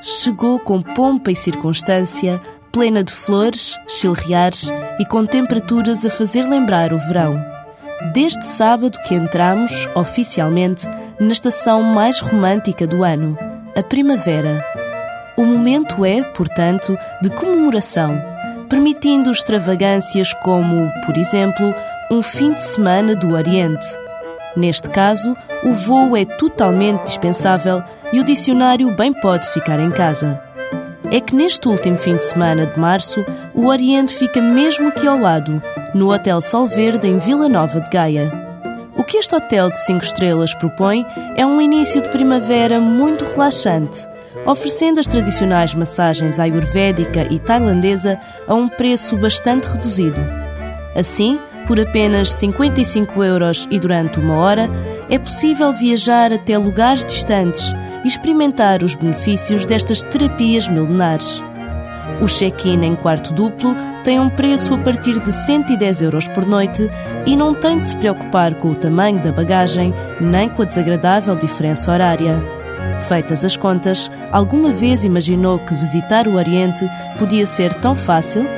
chegou com pompa e circunstância, plena de flores, chilreares e com temperaturas a fazer lembrar o verão. Desde sábado que entramos, oficialmente, na estação mais romântica do ano, a primavera. O momento é, portanto, de comemoração, permitindo extravagâncias como, por exemplo, um fim de semana do Oriente. Neste caso, o voo é totalmente dispensável e o dicionário bem pode ficar em casa. É que neste último fim de semana de março, o Oriente fica mesmo aqui ao lado, no Hotel Sol Verde, em Vila Nova de Gaia. O que este hotel de 5 estrelas propõe é um início de primavera muito relaxante, oferecendo as tradicionais massagens ayurvédica e tailandesa a um preço bastante reduzido. Assim, por apenas 55 euros e durante uma hora, é possível viajar até lugares distantes e experimentar os benefícios destas terapias milenares. O check-in em quarto duplo tem um preço a partir de 110 euros por noite e não tem de se preocupar com o tamanho da bagagem nem com a desagradável diferença horária. Feitas as contas, alguma vez imaginou que visitar o Oriente podia ser tão fácil?